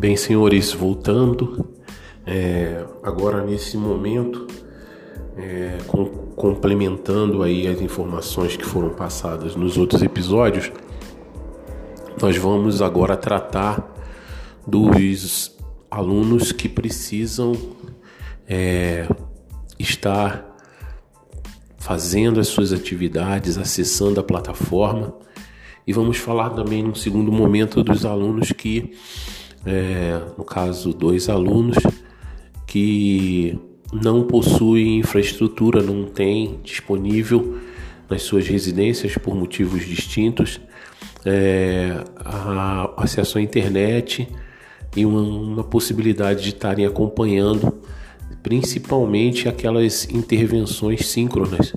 Bem, senhores, voltando, é, agora nesse momento, é, com, complementando aí as informações que foram passadas nos outros episódios, nós vamos agora tratar dos alunos que precisam é, estar fazendo as suas atividades, acessando a plataforma. E vamos falar também, num segundo momento, dos alunos que é, no caso, dois alunos que não possuem infraestrutura, não têm disponível nas suas residências por motivos distintos é, acesso à internet e uma, uma possibilidade de estarem acompanhando principalmente aquelas intervenções síncronas,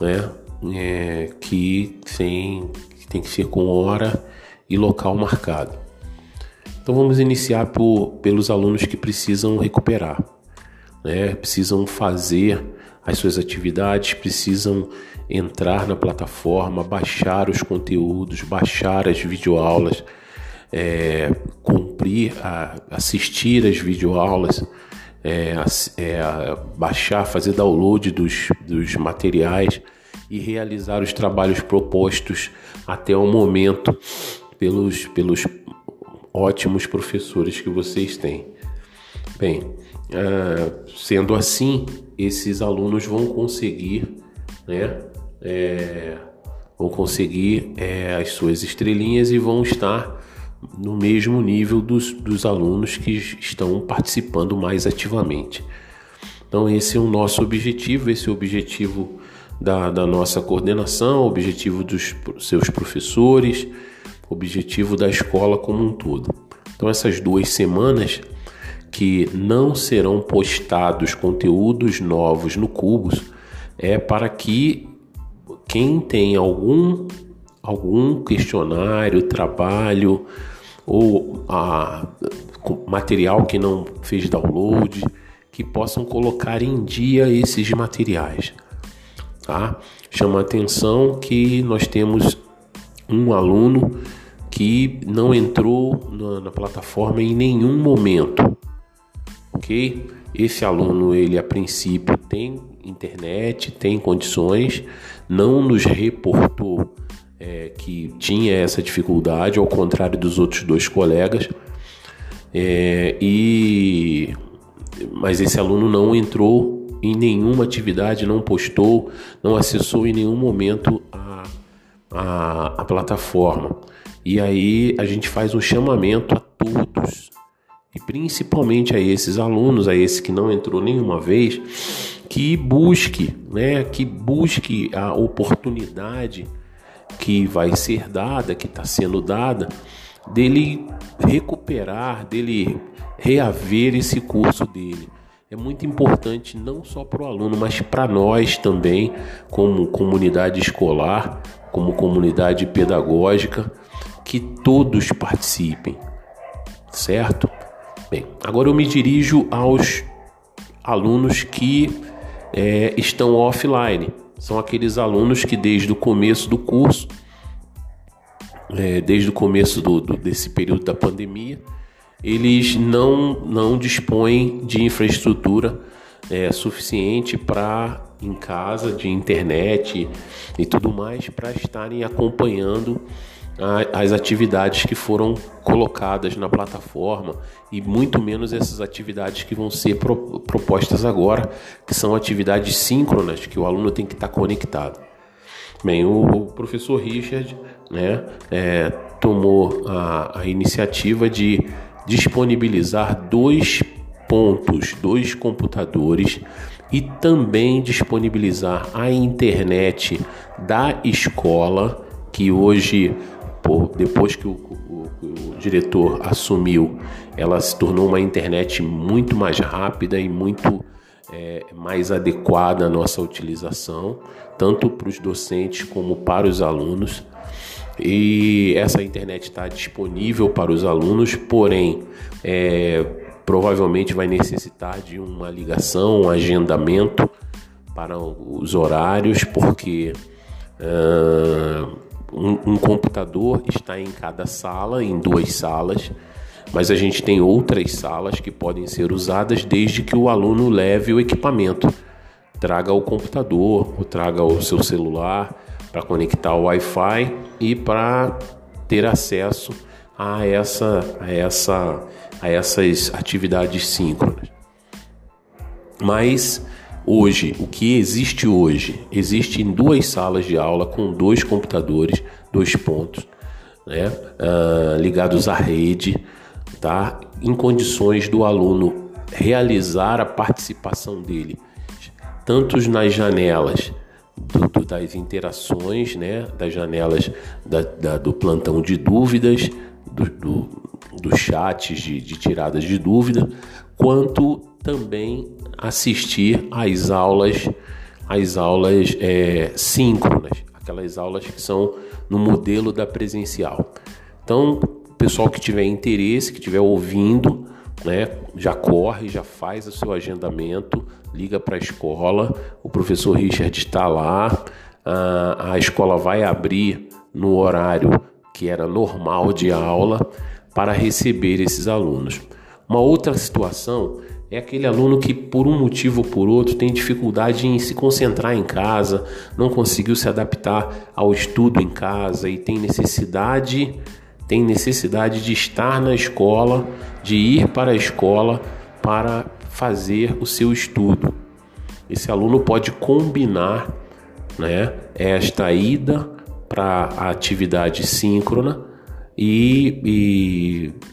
né? É, que tem, que tem que ser com hora e local marcado. Então vamos iniciar por, pelos alunos que precisam recuperar, né? precisam fazer as suas atividades, precisam entrar na plataforma, baixar os conteúdos, baixar as videoaulas, é, cumprir, a, assistir as videoaulas, é, é, baixar, fazer download dos, dos materiais e realizar os trabalhos propostos até o momento pelos, pelos ótimos professores que vocês têm. Bem, uh, sendo assim, esses alunos vão conseguir, né, é, vão conseguir é, as suas estrelinhas e vão estar no mesmo nível dos, dos alunos que estão participando mais ativamente. Então, esse é o nosso objetivo, esse é o objetivo da, da nossa coordenação, o objetivo dos seus professores objetivo da escola como um todo. Então, essas duas semanas que não serão postados conteúdos novos no Cubos é para que quem tem algum algum questionário, trabalho ou a, material que não fez download, que possam colocar em dia esses materiais. Tá? Chama atenção que nós temos um aluno que não entrou na, na plataforma em nenhum momento, ok? Esse aluno, ele a princípio tem internet, tem condições, não nos reportou é, que tinha essa dificuldade, ao contrário dos outros dois colegas, é, e mas esse aluno não entrou em nenhuma atividade, não postou, não acessou em nenhum momento a, a, plataforma. E aí a gente faz um chamamento a todos, e principalmente a esses alunos, a esse que não entrou nenhuma vez, que busque, né, que busque a oportunidade que vai ser dada, que está sendo dada, dele recuperar, dele reaver esse curso dele. É muito importante não só para o aluno, mas para nós também, como comunidade escolar, como comunidade pedagógica, que todos participem, certo? Bem, agora eu me dirijo aos alunos que é, estão offline. São aqueles alunos que desde o começo do curso, é, desde o começo do, do, desse período da pandemia, eles não, não dispõem de infraestrutura é, suficiente para em casa, de internet e tudo mais, para estarem acompanhando as atividades que foram colocadas na plataforma e muito menos essas atividades que vão ser pro, propostas agora, que são atividades síncronas que o aluno tem que estar conectado. Bem, o, o professor Richard né, é, tomou a, a iniciativa de disponibilizar dois pontos, dois computadores e também disponibilizar a internet da escola que hoje por, depois que o, o, o, diretor assumiu, ela se tornou uma internet muito mais rápida e muito é, mais adequada à nossa utilização, tanto para os docentes como para os alunos. E essa internet está disponível para os alunos, porém, é, provavelmente vai necessitar de uma ligação, um agendamento para os horários, porque. Uh, um, um, computador está em cada sala, em duas salas, mas a gente tem outras salas que podem ser usadas desde que o aluno leve o equipamento. Traga o computador, ou traga o seu celular para conectar o Wi-Fi e para ter acesso a, essa, a, essa, a essas atividades síncronas. Mas hoje, o que existe hoje? Existe em duas salas de aula com dois computadores, dois pontos, né, uh, ligados à rede, tá? em condições do aluno realizar a participação dele, tanto nas janelas do, das interações, né, das janelas da, da, do plantão de dúvidas, do, do, dos chats de, de tiradas de dúvida, quanto também assistir às aulas, às aulas é, síncronas, aquelas aulas que são no modelo da presencial. Então, pessoal que tiver interesse, que estiver ouvindo, né, já corre, já faz o seu agendamento, liga para a escola, o professor Richard está lá, a, a escola vai abrir no horário que era normal de aula para receber esses alunos. Uma outra situação é aquele aluno que, por um motivo ou por outro, tem dificuldade em se concentrar em casa, não conseguiu se adaptar ao estudo em casa e tem necessidade, tem necessidade de estar na escola, de ir para a escola para fazer o seu estudo. Esse aluno pode combinar né, esta ida para a atividade síncrona e,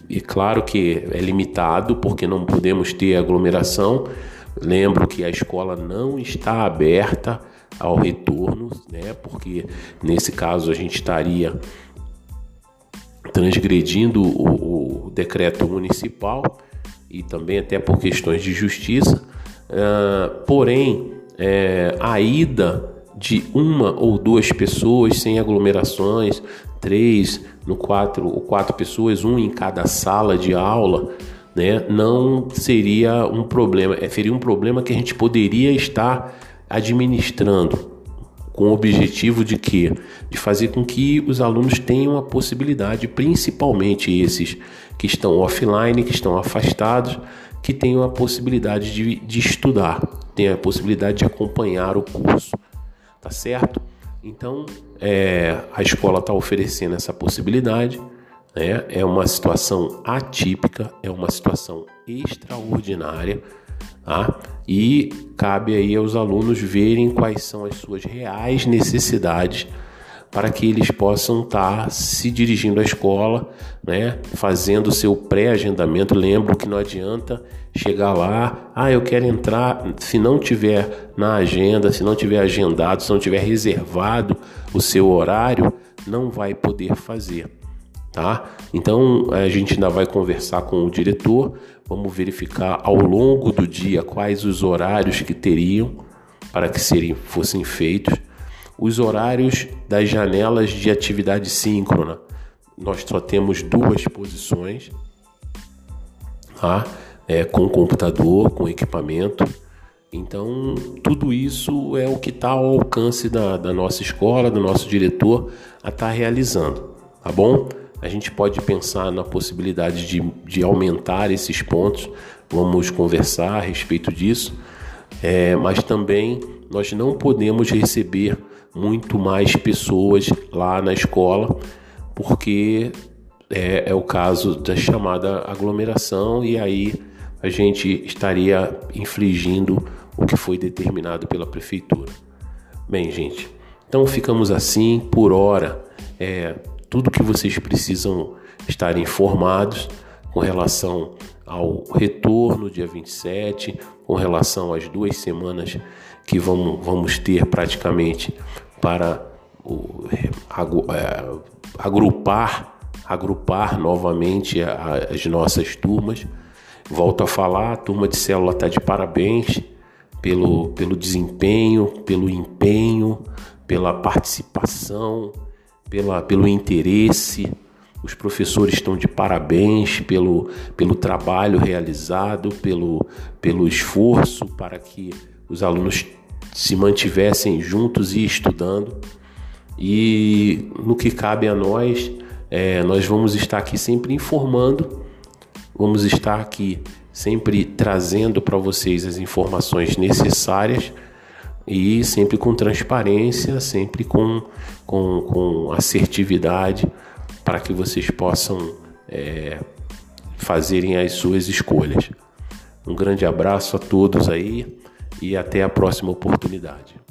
e, e, claro que é limitado porque não podemos ter aglomeração. Lembro que a escola não está aberta ao retorno, né? Porque nesse caso a gente estaria transgredindo o, o decreto municipal e também até por questões de justiça. Uh, porém, é, a ida de uma ou duas pessoas sem aglomerações, três, no quatro ou quatro pessoas, um em cada sala de aula, né, não seria um problema, é, seria um problema que a gente poderia estar administrando com o objetivo de que de fazer com que os alunos tenham a possibilidade, principalmente esses que estão offline, que estão afastados, que tenham a possibilidade de, de estudar, tenham a possibilidade de acompanhar o curso, tá certo? Então, é, a escola está oferecendo essa possibilidade. Né? É uma situação atípica, é uma situação extraordinária. Tá? E cabe aí aos alunos verem quais são as suas reais necessidades para que eles possam estar tá se dirigindo à escola, né, fazendo o seu pré-agendamento. Lembro que não adianta chegar lá, ah, eu quero entrar, se não tiver na agenda, se não tiver agendado, se não tiver reservado o seu horário, não vai poder fazer, tá? Então a gente ainda vai conversar com o diretor, vamos verificar ao longo do dia quais os horários que teriam para que serem, fossem feitos, os horários das janelas de atividade síncrona. Nós só temos duas posições, tá? é, com computador, com equipamento. Então, tudo isso é o que está ao alcance da, da, nossa escola, do nosso diretor, a estar tá realizando, tá bom? A gente pode pensar na possibilidade de, de aumentar esses pontos, vamos conversar a respeito disso, é, mas também nós não podemos receber muito mais pessoas lá na escola, porque é, é o caso da chamada aglomeração, e aí a gente estaria infligindo o que foi determinado pela prefeitura. Bem, gente, então ficamos assim por hora. É tudo que vocês precisam estar informados com relação ao retorno dia 27, com relação às duas semanas que vamos, vamos ter praticamente para o, é, agrupar agrupar novamente as nossas turmas. Volto a falar, a turma de célula está de parabéns pelo, pelo desempenho, pelo empenho, pela participação, pela, pelo interesse. Os professores estão de parabéns pelo, pelo trabalho realizado, pelo, pelo esforço para que os alunos se mantivessem juntos e estudando. E no que cabe a nós, é, nós vamos estar aqui sempre informando Vamos estar aqui sempre trazendo para vocês as informações necessárias e sempre com transparência, sempre com, com, com assertividade para que vocês possam é, fazerem as suas escolhas. Um grande abraço a todos aí e até a próxima oportunidade.